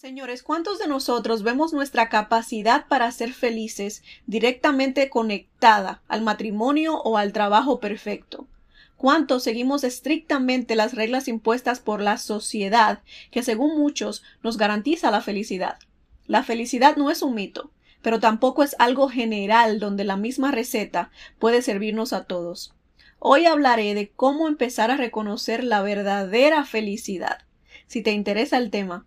Señores, ¿cuántos de nosotros vemos nuestra capacidad para ser felices directamente conectada al matrimonio o al trabajo perfecto? ¿Cuántos seguimos estrictamente las reglas impuestas por la sociedad que según muchos nos garantiza la felicidad? La felicidad no es un mito, pero tampoco es algo general donde la misma receta puede servirnos a todos. Hoy hablaré de cómo empezar a reconocer la verdadera felicidad. Si te interesa el tema,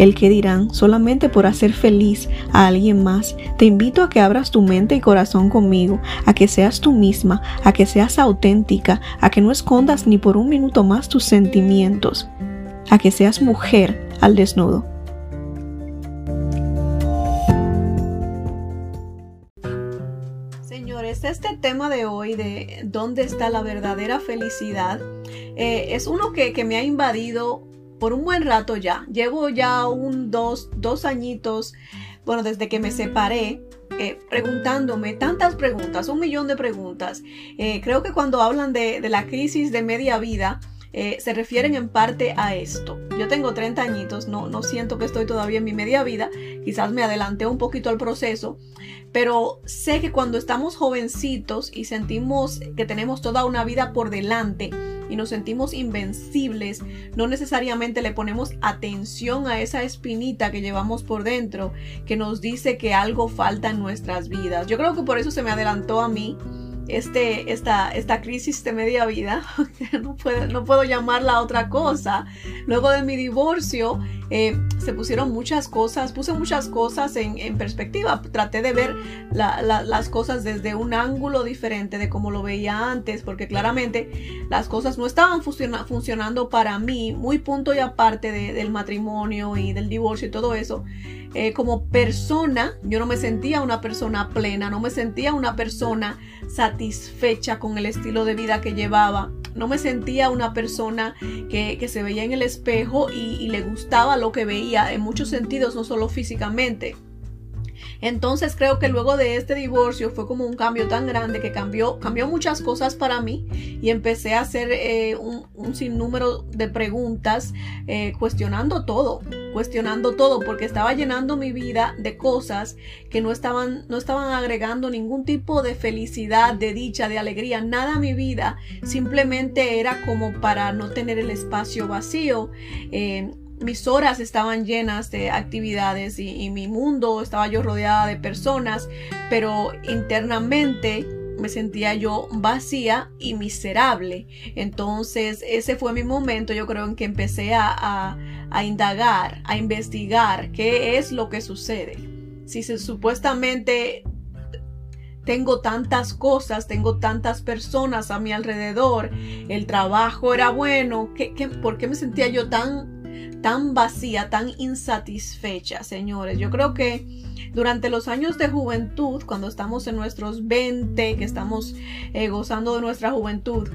el que dirán solamente por hacer feliz a alguien más. Te invito a que abras tu mente y corazón conmigo, a que seas tú misma, a que seas auténtica, a que no escondas ni por un minuto más tus sentimientos, a que seas mujer al desnudo. Señores, este tema de hoy de dónde está la verdadera felicidad eh, es uno que, que me ha invadido por un buen rato ya. Llevo ya un dos, dos añitos, bueno, desde que me separé, eh, preguntándome tantas preguntas, un millón de preguntas. Eh, creo que cuando hablan de, la crisis de media vida, eh, se refieren en parte a esto. Yo tengo 30 añitos, no, no siento que estoy todavía en mi media vida, quizás me adelanté un poquito al proceso, pero sé que cuando estamos jovencitos y sentimos que tenemos toda una vida por delante, y nos sentimos invencibles, no necesariamente le ponemos atención a esa espinita que llevamos por dentro que nos dice que algo falta en nuestras vidas. Yo creo que por eso se me adelantó a mí este, esta, esta crisis de media vida, no puedo, no puedo llamarla otra cosa. Luego de mi divorcio, eh, se pusieron muchas cosas, puse muchas cosas en, perspectiva. Traté de ver las cosas desde un ángulo diferente de como lo veía antes, porque claramente las cosas no estaban funcionando para mí, muy punto y aparte del matrimonio y del divorcio y todo eso. Eh, como persona, yo no me sentía una persona plena, no me sentía una persona satisfecha con el estilo de vida que llevaba, no me sentía una persona que, se veía en el espejo y le gustaba lo que veía en muchos sentidos, no solo físicamente. Entonces creo que luego de este divorcio fue como un cambio tan grande que cambió, cambió muchas cosas para mí y empecé a hacer eh, un, sinnúmero de preguntas eh, cuestionando todo, cuestionando todo porque estaba llenando mi vida de cosas que no estaban, no estaban agregando ningún tipo de felicidad, de dicha, de alegría, nada a mi vida, simplemente era como para no tener el espacio vacío. Eh, mis horas estaban llenas de actividades y, mi mundo estaba yo rodeada de personas, pero internamente me sentía yo vacía y miserable. Entonces ese fue mi momento, yo creo, en que empecé a, a, indagar, a investigar qué es lo que sucede. Si supuestamente tengo tantas cosas, tengo tantas personas a mi alrededor, el trabajo era bueno, ¿qué, qué, por qué me sentía yo tan tan vacía, tan insatisfecha, señores. Yo creo que durante los años de juventud, cuando estamos en nuestros 20, que estamos eh, gozando de nuestra juventud,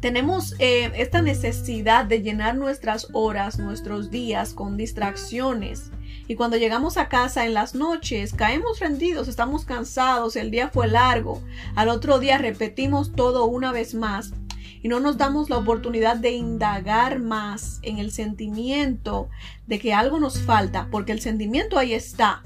tenemos eh, esta necesidad de llenar nuestras horas, nuestros días con distracciones. Y cuando llegamos a casa en las noches, caemos rendidos, estamos cansados, el día fue largo. Al otro día repetimos todo una vez más y no nos damos la oportunidad de indagar más en el sentimiento de que algo nos falta, porque el sentimiento ahí está.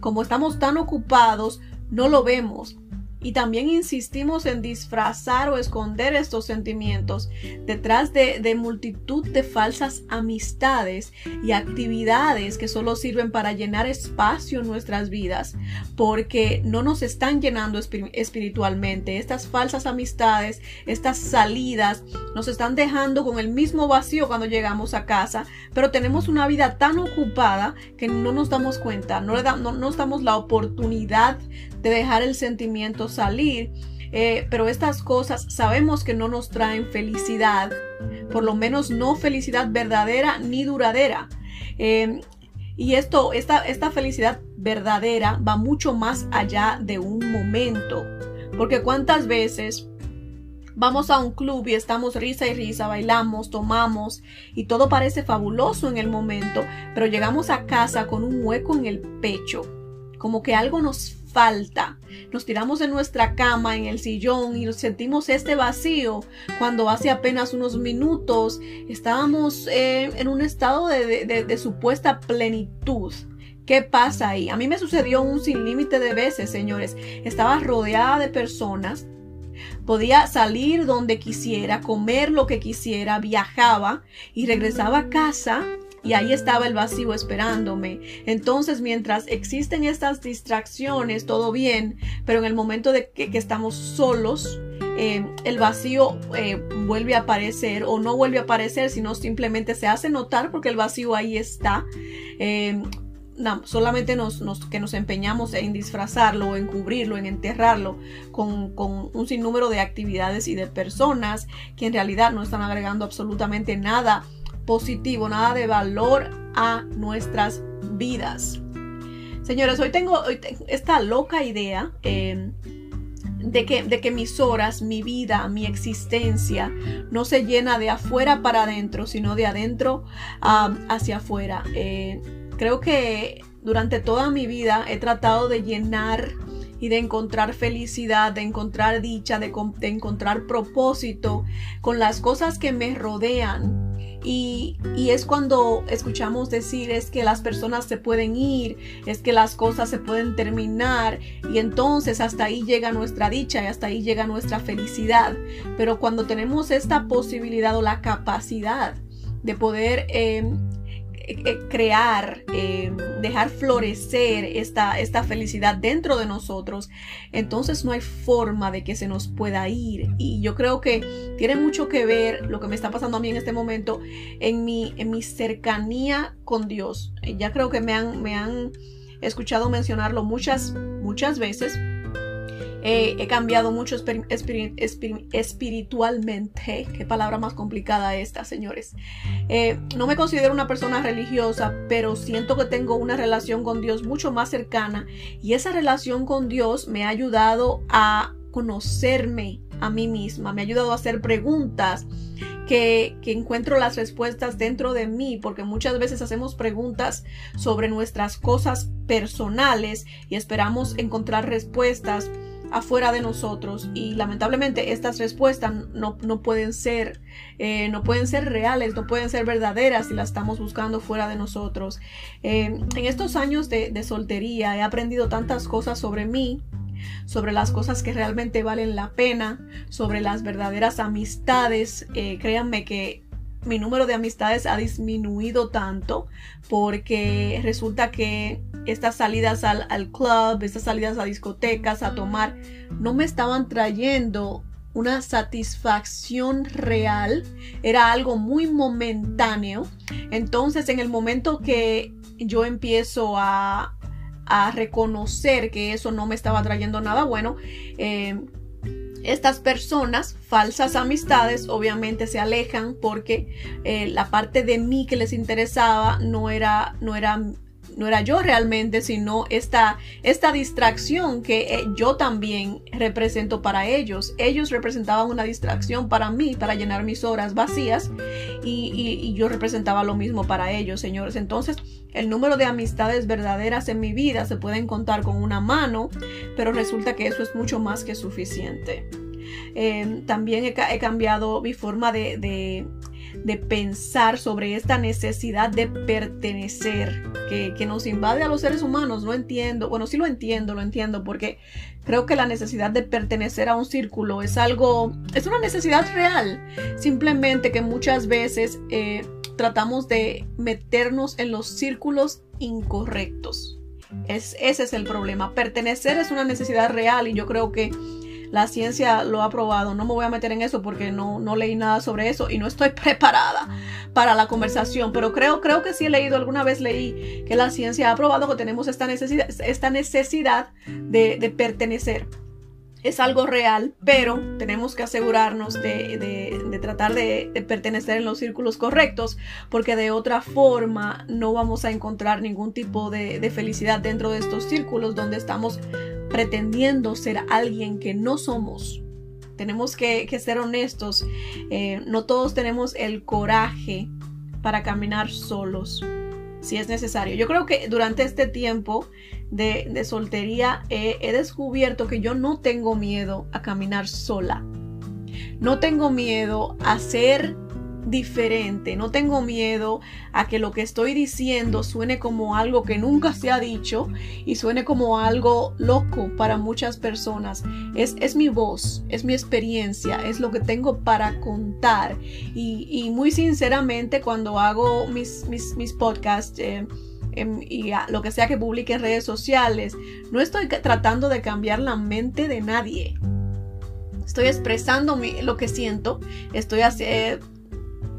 Como estamos tan ocupados, no lo vemos, y también insistimos en disfrazar o esconder estos sentimientos detrás de, multitud de falsas amistades y actividades que solo sirven para llenar espacio en nuestras vidas porque no nos están llenando espiritualmente. Estas falsas amistades, estas salidas nos están dejando con el mismo vacío cuando llegamos a casa, pero tenemos una vida tan ocupada que no nos damos cuenta, no, le no nos damos la oportunidad de dejar el sentimiento salir. Eh, pero estas cosas sabemos que no nos traen felicidad, por lo menos no felicidad verdadera ni duradera. Eh, Y esto, esta, esta felicidad verdadera va mucho más allá de un momento. Porque cuántas veces vamos a un club y estamos risa y risa, bailamos, tomamos y todo parece fabuloso en el momento, pero llegamos a casa con un hueco en el pecho, como que algo nos falta. Nos tiramos en nuestra cama, en el sillón y nos sentimos este vacío cuando hace apenas unos minutos estábamos eh, en un estado de, supuesta plenitud. ¿Qué pasa ahí? A mí me sucedió un sin límite de veces, señores. Estaba rodeada de personas. Podía salir donde quisiera, comer lo que quisiera, viajaba y regresaba a casa y ahí estaba el vacío esperándome. Entonces, mientras existen estas distracciones, todo bien, pero en el momento de que, estamos solos, eh, el vacío eh, vuelve a aparecer o no vuelve a aparecer, sino simplemente se hace notar porque el vacío ahí está. Eh, solamente nos, que nos empeñamos en disfrazarlo, en cubrirlo, en enterrarlo con, con, un sinnúmero de actividades y de personas que en realidad no están agregando absolutamente nada positivo, nada de valor a nuestras vidas. Señores, hoy tengo, esta loca idea eh, de, que, de que mis horas, mi vida, mi existencia no se llena de afuera para adentro, sino de adentro hacia afuera. Eh, creo que durante toda mi vida he tratado de llenar y de encontrar felicidad, de encontrar dicha, de encontrar propósito con las cosas que me rodean y, es cuando escuchamos decir es que las personas se pueden ir, es que las cosas se pueden terminar y entonces hasta ahí llega nuestra dicha y hasta ahí llega nuestra felicidad. Pero cuando tenemos esta posibilidad o la capacidad de poder eh, crear, eh, dejar florecer esta, esta felicidad dentro de nosotros, entonces no hay forma de que se nos pueda ir. Y yo creo que tiene mucho que ver lo que me está pasando a mí en este momento en mi, en mi cercanía con Dios. Ya creo que me han, me han escuchado mencionarlo muchas, muchas veces he cambiado mucho espiritualmente. Qué palabra más complicada esta, señores. Eh, no me considero una persona religiosa, pero siento que tengo una relación con Dios mucho más cercana y esa relación con Dios me ha ayudado a conocerme a mí misma, me ha ayudado a hacer preguntas que, que, encuentro las respuestas dentro de mí, porque muchas veces hacemos preguntas sobre nuestras cosas personales y esperamos encontrar respuestas afuera de nosotros y lamentablemente estas respuestas no, pueden ser eh, no pueden ser reales no pueden ser verdaderas si las estamos buscando fuera de nosotros. Eh, en estos años de, soltería he aprendido tantas cosas sobre mí sobre las cosas que realmente valen la pena sobre las verdaderas amistades. Eh, créanme que mi número de amistades ha disminuido tanto porque resulta que estas salidas al, club, estas salidas a discotecas, a tomar, no me estaban trayendo una satisfacción real, era algo muy momentáneo. Entonces, en el momento que yo empiezo a, a reconocer que eso no me estaba trayendo nada bueno, eh, estas personas, falsas amistades, obviamente se alejan porque eh, la parte de mí que les interesaba no era, no era no era yo realmente, sino esta, esta distracción que eh, yo también represento para ellos. Ellos representaban una distracción para mí, para llenar mis horas vacías, y, y yo representaba lo mismo para ellos, señores. Entonces, el número de amistades verdaderas en mi vida se pueden contar con una mano, pero resulta que eso es mucho más que suficiente. Eh, también he, cambiado mi forma de, de, pensar sobre esta necesidad de pertenecer que, que, nos invade a los seres humanos. No entiendo, bueno, sí lo entiendo, lo entiendo, porque creo que la necesidad de pertenecer a un círculo es algo, es una necesidad real. Simplemente que muchas veces eh, tratamos de meternos en los círculos incorrectos. Es, ese es el problema. Pertenecer es una necesidad real y yo creo que la ciencia lo ha probado. No me voy a meter en eso porque no, no leí nada sobre eso y no estoy preparada para la conversación. Pero creo, creo que sí he leído, alguna vez leí que la ciencia ha probado que tenemos esta necesidad, esta necesidad de, pertenecer. Es algo real, pero tenemos que asegurarnos de, tratar de, pertenecer en los círculos correctos, porque de otra forma no vamos a encontrar ningún tipo de, felicidad dentro de estos círculos donde estamos pretendiendo ser alguien que no somos. Tenemos que, ser honestos, eh, no todos tenemos el coraje para caminar solos, si es necesario. Yo creo que durante este tiempo de, soltería he descubierto que yo no tengo miedo a caminar sola. No tengo miedo a ser diferente, no tengo miedo a que lo que estoy diciendo suene como algo que nunca se ha dicho y suene como algo loco para muchas personas. Es, es mi voz, es mi experiencia, es lo que tengo para contar. Y, muy sinceramente cuando hago mis, mis, podcasts, eh, y lo que sea que publique en redes sociales. No estoy tratando de cambiar la mente de nadie. Estoy expresando lo que siento. Estoy haciendo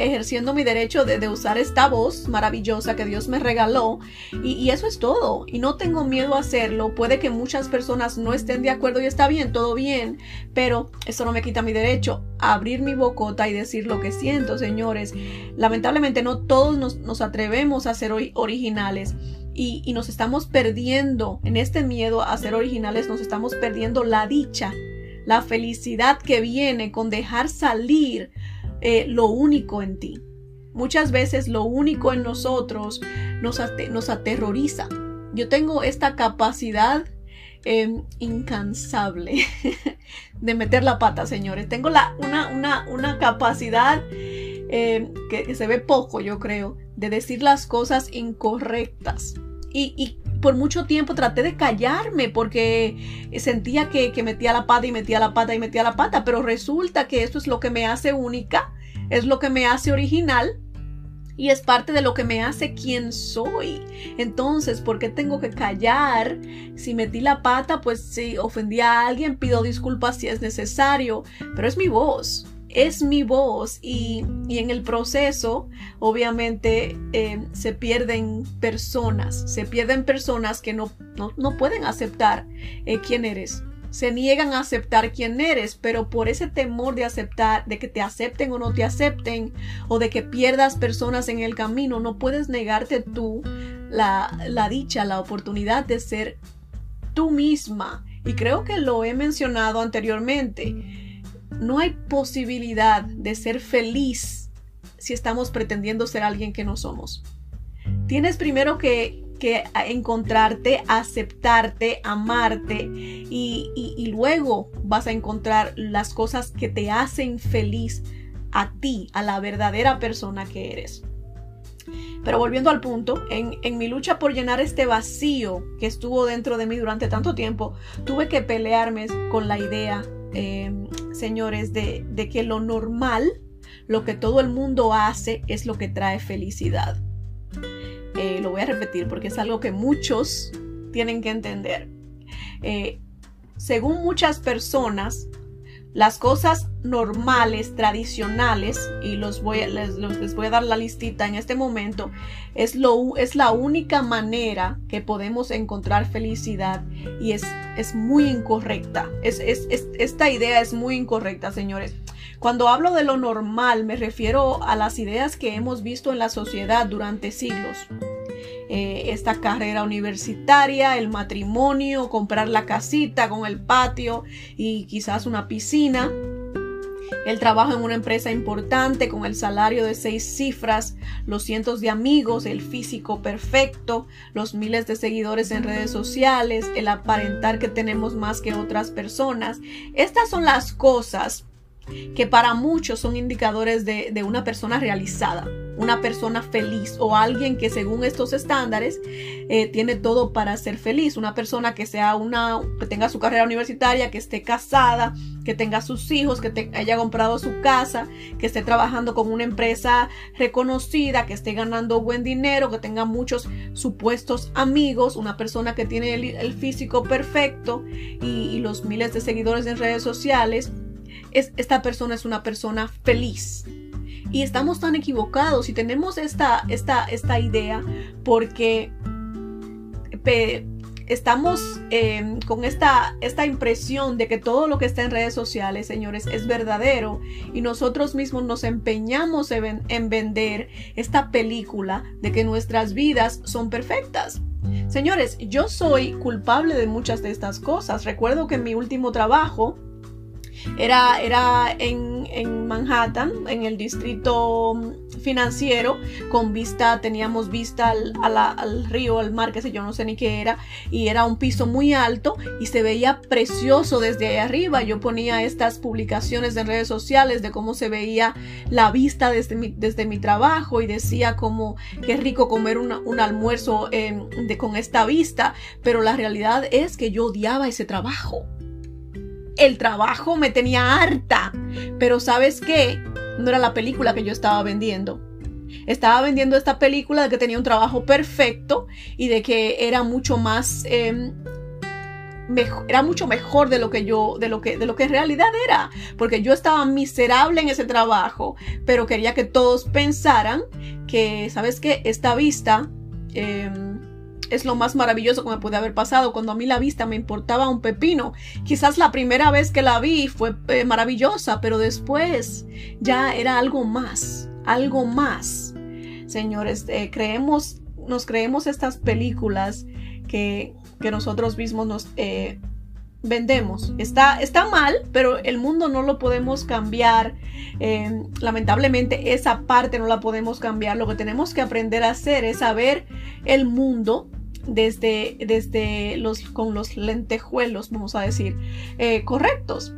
ejerciendo mi derecho de, usar esta voz maravillosa que Dios me regaló. Y, eso es todo. Y no tengo miedo a hacerlo. Puede que muchas personas no estén de acuerdo y está bien todo bien pero eso no me quita mi derecho a abrir mi bocota y decir lo que siento señores. Lamentablemente no todos nos, atrevemos a ser originales. Y, y nos estamos perdiendo en este miedo a ser originales. Nos estamos perdiendo la dicha la felicidad que viene con dejar salir eh, lo único en ti. Muchas veces lo único en nosotros nos, aterroriza. Yo tengo esta capacidad em, incansable de meter la pata, señores. Tengo la, una, una, capacidad em, que, se ve poco, yo creo, de decir las cosas incorrectas. Y, y, por mucho tiempo traté de callarme porque sentía que, metía la pata y metía la pata y metía la pata, pero resulta que esto es lo que me hace única, es lo que me hace original y es parte de lo que me hace quien soy. Entonces, ¿por qué tengo que callar? Si metí la pata, pues si ofendí a alguien, pido disculpas si es necesario, pero es mi voz es mi voz y, en el proceso obviamente eh, se pierden personas, se pierden personas que no, no, pueden aceptar eh, quién eres. Se niegan a aceptar quién eres, pero por ese temor de aceptar, de que te acepten o no te acepten, o de que pierdas personas en el camino, no puedes negarte tú la, la dicha, la oportunidad de ser tú misma. Y creo que lo he mencionado anteriormente no hay posibilidad de ser feliz si estamos pretendiendo ser alguien que no somos. Tienes primero que, encontrarte, aceptarte, amarte y, luego vas a encontrar las cosas que te hacen feliz a ti, a la verdadera persona que eres. Pero volviendo al punto, en, en, mi lucha por llenar este vacío que estuvo dentro de mí durante tanto tiempo, tuve que pelearme con la idea Em, señores, de, que lo normal, lo que todo el mundo hace, es lo que trae felicidad. Eh, lo voy a repetir porque es algo que muchos tienen que entender. Eh, según muchas personas, las cosas normales, tradicionales, y los voy les, voy a dar la listita en este momento, es, lo, es la única manera que podemos encontrar felicidad y es, es muy incorrecta. Es, esta idea es muy incorrecta, señores. Cuando hablo de lo normal, me refiero a las ideas que hemos visto en la sociedad durante siglos. Eh, esta carrera universitaria, el matrimonio, comprar la casita con el patio y quizás una piscina. El trabajo en una empresa importante con el salario de seis cifras, los cientos de amigos, el físico perfecto, los miles de seguidores en redes sociales, el aparentar que tenemos más que otras personas. Estas son las cosas que para muchos son indicadores de, una persona realizada, una persona feliz o alguien que según estos estándares eh, tiene todo para ser feliz, una persona que sea una, que tenga su carrera universitaria, que esté casada, que tenga sus hijos, que haya comprado su casa, que esté trabajando con una empresa reconocida, que esté ganando buen dinero, que tenga muchos supuestos amigos, una persona que tiene el, físico perfecto y los miles de seguidores en redes sociales esta persona es una persona feliz. Y estamos tan equivocados y tenemos esta, esta, esta idea porque estamos em, con esta, esta impresión de que todo lo que está en redes sociales, señores, es verdadero y nosotros mismos nos empeñamos en, en vender esta película de que nuestras vidas son perfectas. Señores, yo soy culpable de muchas de estas cosas. Recuerdo que en mi último trabajo, era, era en, en, Manhattan, en el distrito financiero, con vista, teníamos vista al, río, al mar, que sé yo, no sé ni qué era, y era un piso muy alto y se veía precioso desde ahí arriba. Yo ponía estas publicaciones en redes sociales de cómo se veía la vista desde mi, desde mi trabajo y decía como qué rico comer un almuerzo eh, de, con esta vista, pero la realidad es que yo odiaba ese trabajo el trabajo me tenía harta. Pero sabes qué? No era la película que yo estaba vendiendo. Estaba vendiendo esta película de que tenía un trabajo perfecto y de que era mucho más... Em, era mucho mejor de lo que yo, de lo que, de lo que en realidad era, porque yo estaba miserable en ese trabajo, pero quería que todos pensaran que, ¿sabes qué? Esta vista em, es lo más maravilloso que me puede haber pasado. Cuando a mí la vista me importaba un pepino. Quizás la primera vez que la vi fue eh, maravillosa, pero después ya era algo más, algo más. Señores, eh, creemos, nos creemos estas películas que, que nosotros mismos nos eh, vendemos. Está, está mal, pero el mundo no lo podemos cambiar. lamentablemente esa parte no la podemos cambiar. Lo que tenemos que aprender a hacer es saber el mundo desde, desde los, con los lentejuelos, vamos a decir, eh, correctos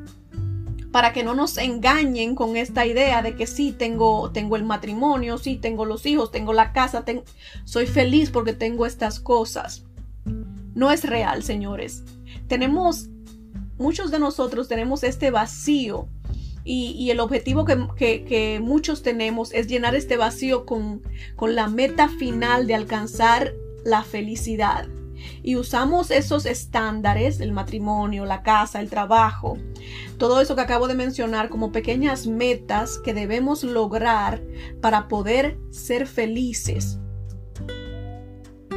para que no nos engañen con esta idea de que sí tengo, tengo el matrimonio, sí tengo los hijos, tengo la casa, soy feliz porque tengo estas cosas. No es real, señores. Tenemos, muchos de nosotros tenemos este vacío y, el objetivo que, muchos tenemos es llenar este vacío con, con la meta final de alcanzar la felicidad. Y usamos esos estándares, el matrimonio, la casa, el trabajo, todo eso que acabo de mencionar como pequeñas metas que debemos lograr para poder ser felices.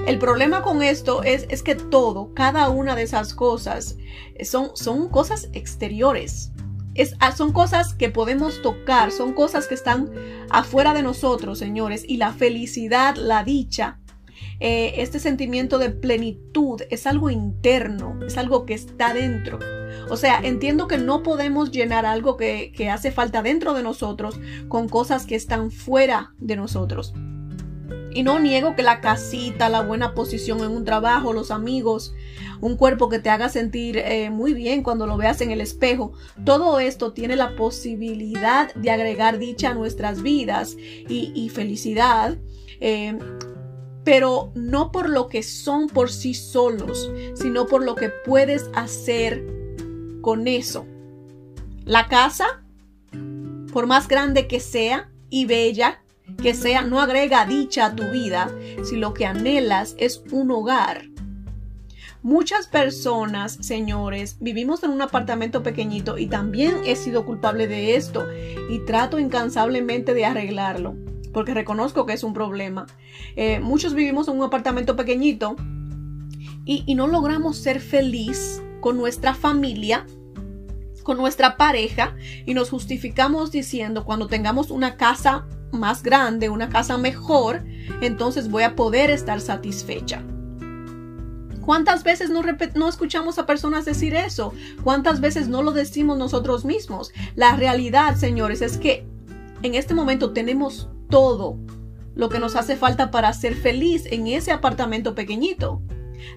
El problema con esto es, es que todo, cada una de esas cosas son, son cosas exteriores. Es, ah, son cosas que podemos tocar, son cosas que están afuera de nosotros, señores. Y la felicidad, la dicha, eh, este sentimiento de plenitud es algo interno, es algo que está dentro. O sea, entiendo que no podemos llenar algo que, que hace falta dentro de nosotros con cosas que están fuera de nosotros. Y no niego que la casita, la buena posición en un trabajo, los amigos, un cuerpo que te haga sentir eh, muy bien cuando lo veas en el espejo, todo esto tiene la posibilidad de agregar dicha a nuestras vidas y, felicidad. Eh, pero no por lo que son por sí solos, sino por lo que puedes hacer con eso. La casa, por más grande que sea y bella que sea, no agrega dicha a tu vida si lo que anhelas es un hogar. Muchas personas, señores, vivimos en un apartamento pequeñito y también he sido culpable de esto y trato incansablemente de arreglarlo porque reconozco que es un problema. Eh, muchos vivimos en un apartamento pequeñito y, no logramos ser feliz con nuestra familia, con nuestra pareja y nos justificamos diciendo cuando tengamos una casa más grande, una casa mejor, entonces voy a poder estar satisfecha. ¿Cuántas veces no, no, escuchamos a personas decir eso? ¿Cuántas veces no lo decimos nosotros mismos? La realidad, señores, es que en este momento tenemos todo lo que nos hace falta para ser feliz en ese apartamento pequeñito.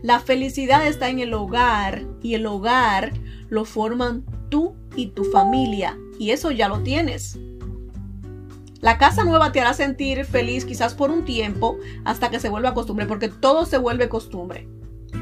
La felicidad está en el hogar y el hogar lo forman tú y tu familia y eso ya lo tienes. La casa nueva te hará sentir feliz quizás por un tiempo hasta que se vuelva costumbre porque todo se vuelve costumbre.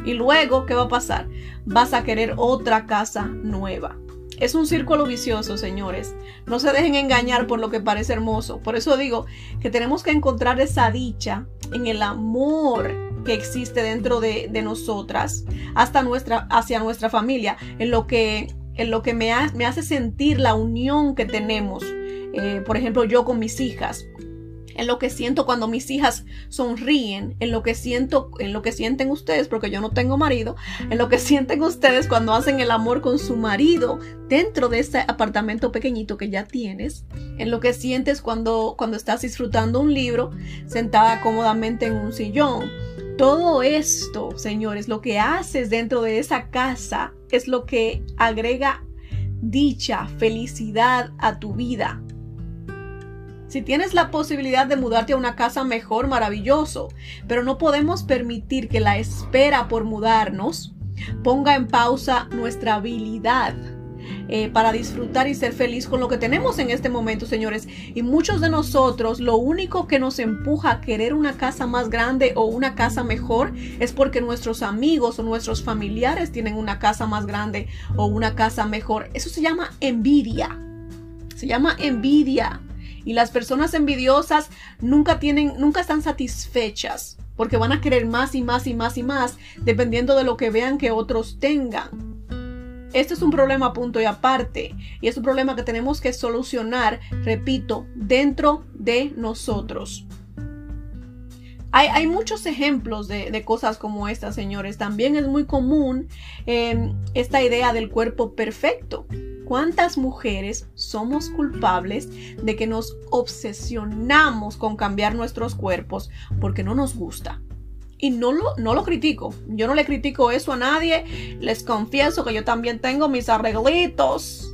Y luego, ¿qué va a pasar? Vas a querer otra casa nueva. Es un círculo vicioso, señores. No se dejen engañar por lo que parece hermoso. Por eso digo que tenemos que encontrar esa dicha en el amor que existe dentro de, nosotras, hasta nuestra, hacia nuestra familia, en lo que, en lo que me, hace sentir la unión que tenemos. Eh, por ejemplo, yo con mis hijas en lo que siento cuando mis hijas sonríen, en lo que siento, en lo que sienten ustedes, porque yo no tengo marido, en lo que sienten ustedes cuando hacen el amor con su marido dentro de ese apartamento pequeñito que ya tienes, en lo que sientes cuando, cuando estás disfrutando un libro sentada cómodamente en un sillón. Todo esto, señores, lo que haces dentro de esa casa es lo que agrega dicha, felicidad a tu vida. Si tienes la posibilidad de mudarte a una casa mejor, maravilloso, pero no podemos permitir que la espera por mudarnos ponga en pausa nuestra habilidad eh, para disfrutar y ser feliz con lo que tenemos en este momento, señores. Y muchos de nosotros, lo único que nos empuja a querer una casa más grande o una casa mejor es porque nuestros amigos o nuestros familiares tienen una casa más grande o una casa mejor. Eso se llama envidia. Se llama envidia. Y las personas envidiosas nunca tienen, nunca están satisfechas porque van a querer más y más y más y más dependiendo de lo que vean que otros tengan. Este es un problema punto y aparte y es un problema que tenemos que solucionar, repito, dentro de nosotros. Hay, muchos ejemplos de, cosas como estas, señores. También es muy común em, esta idea del cuerpo perfecto. ¿Cuántas mujeres somos culpables de que nos obsesionamos con cambiar nuestros cuerpos porque no nos gusta? Y no lo, no lo critico. Yo no le critico eso a nadie. Les confieso que yo también tengo mis arreglitos.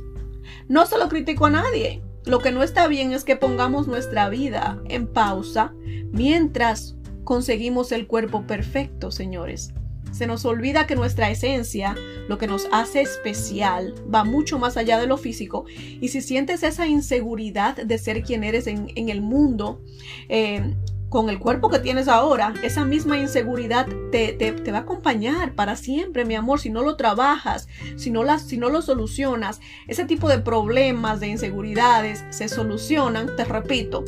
No se lo critico a nadie. Lo que no está bien es que pongamos nuestra vida en pausa mientras conseguimos el cuerpo perfecto, señores. Se nos olvida que nuestra esencia, lo que nos hace especial, va mucho más allá de lo físico. Y si sientes esa inseguridad de ser quien eres en, el mundo, eh, con el cuerpo que tienes ahora, esa misma inseguridad te, va a acompañar para siempre, mi amor, si no lo trabajas, si no, si no lo solucionas. Ese tipo de problemas, de inseguridades, se solucionan, te repito,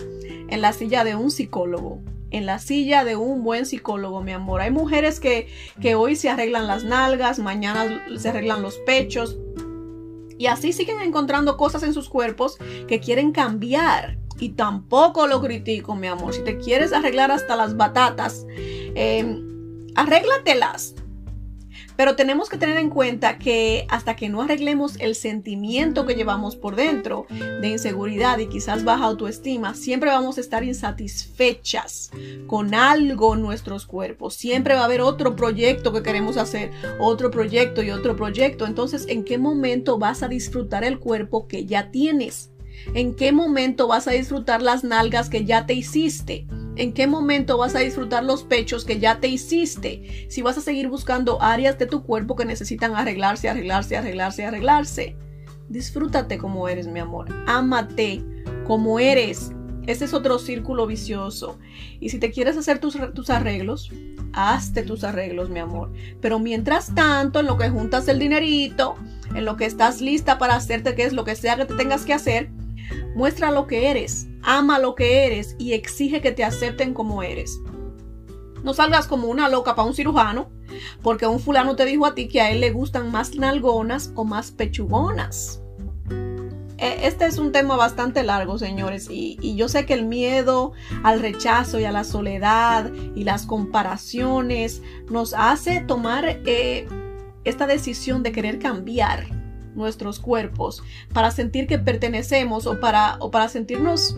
en la silla de un psicólogo. En la silla de un buen psicólogo, mi amor. Hay mujeres que, que hoy se arreglan las nalgas, mañana se arreglan los pechos, y así siguen encontrando cosas en sus cuerpos que quieren cambiar y tampoco lo critico, mi amor. Si te quieres arreglar hasta las batatas, eh, arréglatelas. Pero tenemos que tener en cuenta que hasta que no arreglemos el sentimiento que llevamos por dentro de inseguridad y quizás baja autoestima, siempre vamos a estar insatisfechas con algo en nuestros cuerpos. Siempre va a haber otro proyecto que queremos hacer, otro proyecto y otro proyecto. Entonces, ¿en qué momento vas a disfrutar el cuerpo que ya tienes? ¿En qué momento vas a disfrutar las nalgas que ya te hiciste? ¿En qué momento vas a disfrutar los pechos que ya te hiciste? Si vas a seguir buscando áreas de tu cuerpo que necesitan arreglarse, arreglarse, arreglarse, arreglarse. Disfrútate como eres, mi amor. Ámate como eres. Ese es otro círculo vicioso. Y si te quieres hacer tus, tus, arreglos, hazte tus arreglos, mi amor. Pero mientras tanto, en lo que juntas el dinerito, en lo que estás lista para hacerte, que es lo que sea que te tengas que hacer, Muestra lo que eres, ama lo que eres y exige que te acepten como eres. No salgas como una loca para un cirujano, porque un fulano te dijo a ti que a él le gustan más nalgonas o más pechugonas. E, este es un tema bastante largo, señores, y, yo sé que el miedo al rechazo y a la soledad y las comparaciones nos hace tomar eh, esta decisión de querer cambiar nuestros cuerpos, para sentir que pertenecemos o para, o para sentirnos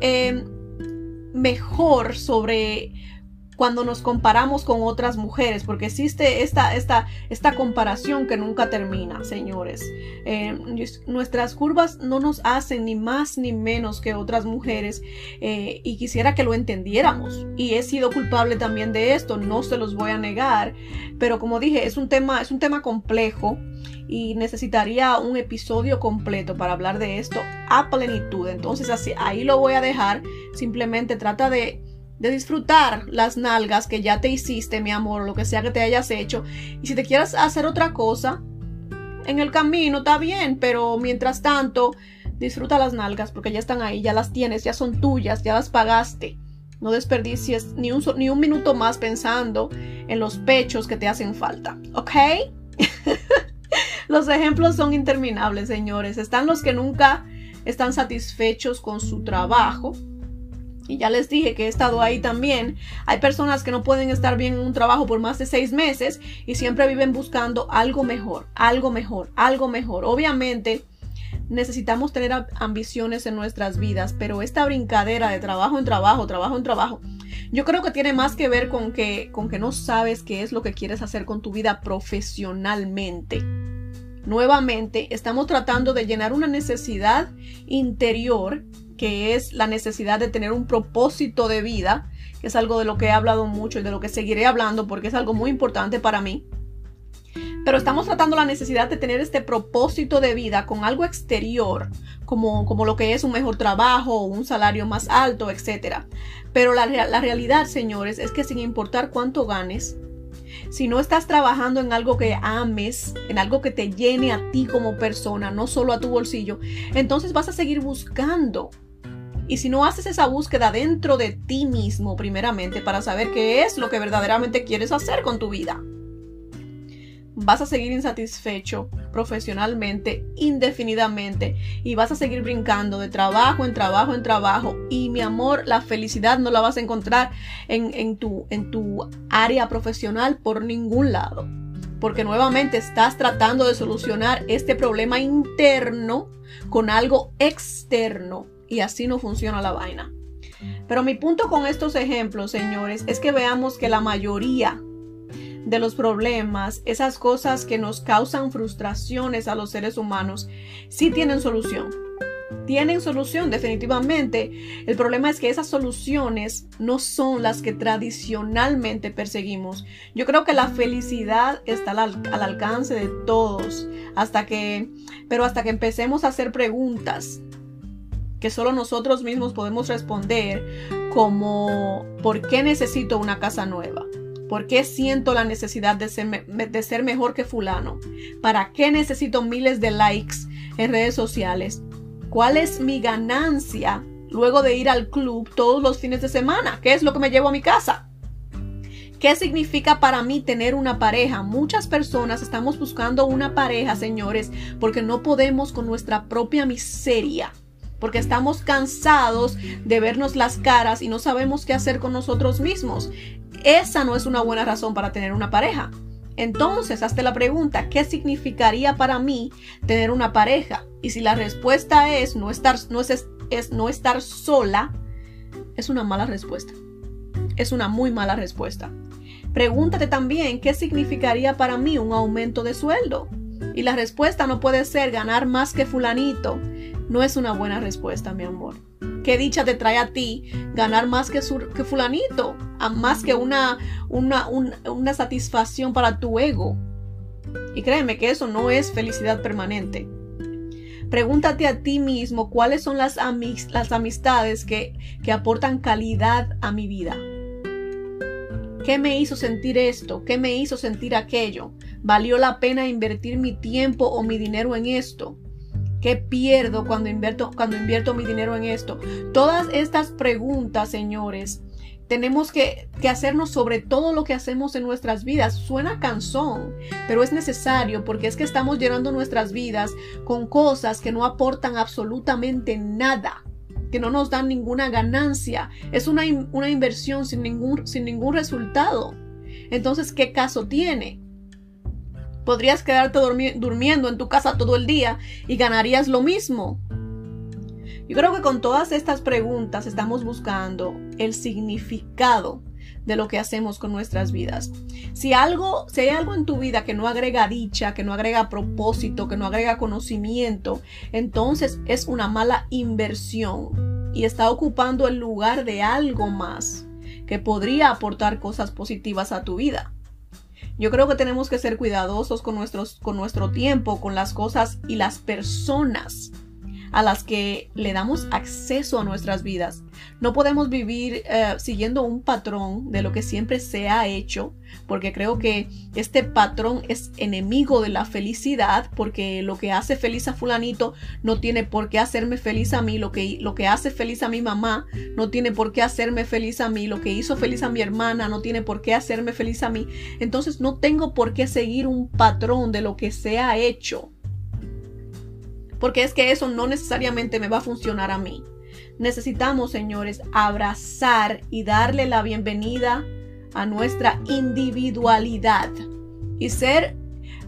eh, mejor sobre cuando nos comparamos con otras mujeres, porque existe esta, esta, esta comparación que nunca termina, señores. Eh, nuestras curvas no nos hacen ni más ni menos que otras mujeres eh, y quisiera que lo entendiéramos. Y he sido culpable también de esto, no se los voy a negar, pero como dije, es un tema, es un tema complejo y necesitaría un episodio completo para hablar de esto a plenitud. Entonces así, ahí lo voy a dejar. Simplemente trata de de disfrutar las nalgas que ya te hiciste, mi amor, lo que sea que te hayas hecho. Y si te quieres hacer otra cosa, en el camino está bien, pero mientras tanto, disfruta las nalgas porque ya están ahí, ya las tienes, ya son tuyas, ya las pagaste. No desperdicies ni un, ni un minuto más pensando en los pechos que te hacen falta, ¿ok? los ejemplos son interminables, señores. Están los que nunca están satisfechos con su trabajo y ya les dije que he estado ahí también, hay personas que no pueden estar bien en un trabajo por más de seis meses y siempre viven buscando algo mejor, algo mejor, algo mejor. Obviamente necesitamos tener ambiciones en nuestras vidas, pero esta brincadera de trabajo en trabajo, trabajo en trabajo, yo creo que tiene más que ver con que, con que no sabes qué es lo que quieres hacer con tu vida profesionalmente. Nuevamente, estamos tratando de llenar una necesidad interior que es la necesidad de tener un propósito de vida, que es algo de lo que he hablado mucho y de lo que seguiré hablando porque es algo muy importante para mí. Pero estamos tratando la necesidad de tener este propósito de vida con algo exterior, como, como lo que es un mejor trabajo, un salario más alto, etc. Pero la, la realidad, señores, es que sin importar cuánto ganes, si no estás trabajando en algo que ames, en algo que te llene a ti como persona, no solo a tu bolsillo, entonces vas a seguir buscando y si no haces esa búsqueda dentro de ti mismo, primeramente, para saber qué es lo que verdaderamente quieres hacer con tu vida, vas a seguir insatisfecho profesionalmente, indefinidamente, y vas a seguir brincando de trabajo en trabajo en trabajo. Y mi amor, la felicidad no la vas a encontrar en, tu, en tu área profesional por ningún lado. Porque nuevamente estás tratando de solucionar este problema interno con algo externo y así no funciona la vaina. Pero mi punto con estos ejemplos, señores, es que veamos que la mayoría de los problemas, esas cosas que nos causan frustraciones a los seres humanos, sí tienen solución. Tienen solución definitivamente. El problema es que esas soluciones no son las que tradicionalmente perseguimos. Yo creo que la felicidad está al, al alcance de todos, hasta que, pero hasta que empecemos a hacer preguntas que solo nosotros mismos podemos responder como ¿por qué necesito una casa nueva? ¿Por qué siento la necesidad de ser, de ser mejor que fulano? ¿Para qué necesito miles de likes en redes sociales? ¿Cuál es mi ganancia luego de ir al club todos los fines de semana? ¿Qué es lo que me llevo a mi casa? ¿Qué significa para mí tener una pareja? Muchas personas estamos buscando una pareja, señores, porque no podemos con nuestra propia miseria porque estamos cansados de vernos las caras y no sabemos qué hacer con nosotros mismos. Esa no es una buena razón para tener una pareja. Entonces, hazte la pregunta, ¿qué significaría para mí tener una pareja? Y si la respuesta es no estar, no es, es no estar sola, es una mala respuesta. Es una muy mala respuesta. Pregúntate también qué significaría para mí un aumento de sueldo. Y la respuesta no puede ser ganar más que fulanito, no es una buena respuesta, mi amor. ¿Qué dicha te trae a ti ganar más que, fulanito? A más que una, una, una satisfacción para tu ego. Y créeme que eso no es felicidad permanente. Pregúntate a ti mismo cuáles son las, las amistades que, que aportan calidad a mi vida. ¿Qué me hizo sentir esto? ¿Qué me hizo sentir aquello? ¿Valió la pena invertir mi tiempo o mi dinero en esto? ¿Qué pierdo cuando invierto, cuando invierto mi dinero en esto? Todas estas preguntas, señores, tenemos que, que, hacernos sobre todo lo que hacemos en nuestras vidas. Suena cansón, pero es necesario porque es que estamos llenando nuestras vidas con cosas que no aportan absolutamente nada, que no nos dan ninguna ganancia. Es una, una inversión sin ningún, sin ningún resultado. Entonces, ¿qué caso tiene? Podrías quedarte durmiendo en tu casa todo el día y ganarías lo mismo. Yo creo que con todas estas preguntas estamos buscando el significado de lo que hacemos con nuestras vidas. Si algo, si hay algo en tu vida que no agrega dicha, que no agrega propósito, que no agrega conocimiento, entonces es una mala inversión y está ocupando el lugar de algo más que podría aportar cosas positivas a tu vida. Yo creo que tenemos que ser cuidadosos con, nuestros, con nuestro tiempo, con las cosas y las personas a las que le damos acceso a nuestras vidas. No podemos vivir eh, siguiendo un patrón de lo que siempre se ha hecho, porque creo que este patrón es enemigo de la felicidad, porque lo que hace feliz a fulanito no tiene por qué hacerme feliz a mí, lo que, lo que hace feliz a mi mamá no tiene por qué hacerme feliz a mí, lo que hizo feliz a mi hermana no tiene por qué hacerme feliz a mí. Entonces no tengo por qué seguir un patrón de lo que se ha hecho porque es que eso no necesariamente me va a funcionar a mí. necesitamos, señores, abrazar y darle la bienvenida a nuestra individualidad. Y ser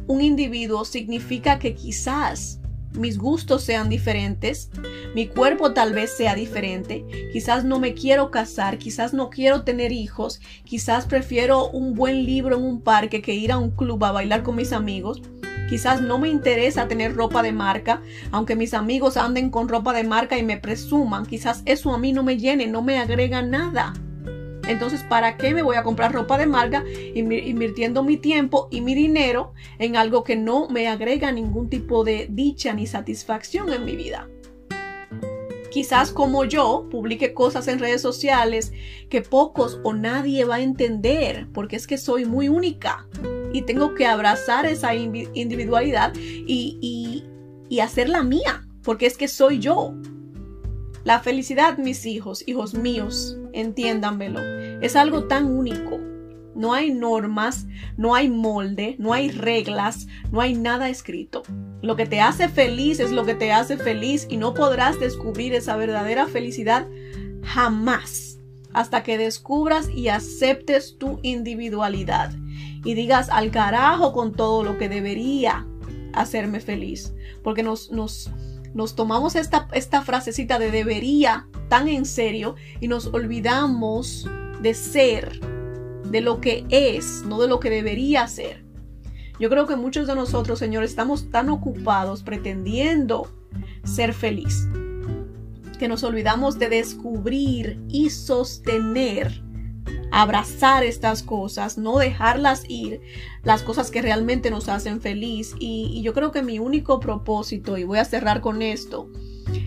un individuo significa que quizás mis gustos sean diferentes, mi cuerpo tal vez sea diferente, quizás no me quiero casar, quizás no quiero tener hijos, quizás prefiero un buen libro en un parque que ir a un club a bailar con mis amigos. Quizás no me interesa tener ropa de marca, aunque mis amigos anden con ropa de marca y me presuman. Quizás eso a mí no me llene, no me agrega nada. Entonces, ¿para qué me voy a comprar ropa de marca invirtiendo mi tiempo y mi dinero en algo que no me agrega ningún tipo de dicha ni satisfacción en mi vida? Quizás como yo publique cosas en redes sociales que pocos o nadie va a entender porque es que soy muy única y tengo que abrazar esa individualidad y, y hacerla mía porque es que soy yo. La felicidad, mis hijos, hijos míos, entiéndanmelo, es algo tan único. No hay normas, no hay molde, no hay reglas, no hay nada escrito. Lo que te hace feliz es lo que te hace feliz y no podrás descubrir esa verdadera felicidad jamás hasta que descubras y aceptes tu individualidad y digas al carajo con todo lo que debería hacerme feliz. Porque nos, nos, nos tomamos esta, esta frasecita de debería tan en serio y nos olvidamos de ser, de lo que es, no de lo que debería ser. Yo creo que muchos de nosotros, señores, estamos tan ocupados pretendiendo ser feliz que nos olvidamos de descubrir y sostener abrazar estas cosas, no dejarlas ir, las cosas que realmente nos hacen feliz. Y, yo creo que mi único propósito, y voy a cerrar con esto,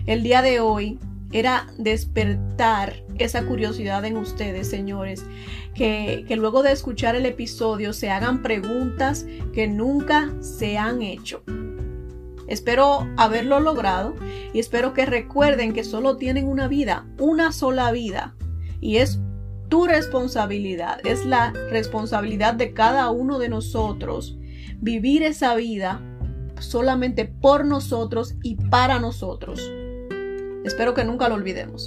el día de hoy era despertar esa curiosidad en ustedes, señores, que, que, luego de escuchar el episodio se hagan preguntas que nunca se han hecho. Espero haberlo logrado y espero que recuerden que solo tienen una vida, una sola vida, y es tu responsabilidad, es la responsabilidad de cada uno de nosotros vivir esa vida solamente por nosotros y para nosotros. Espero que nunca lo olvidemos.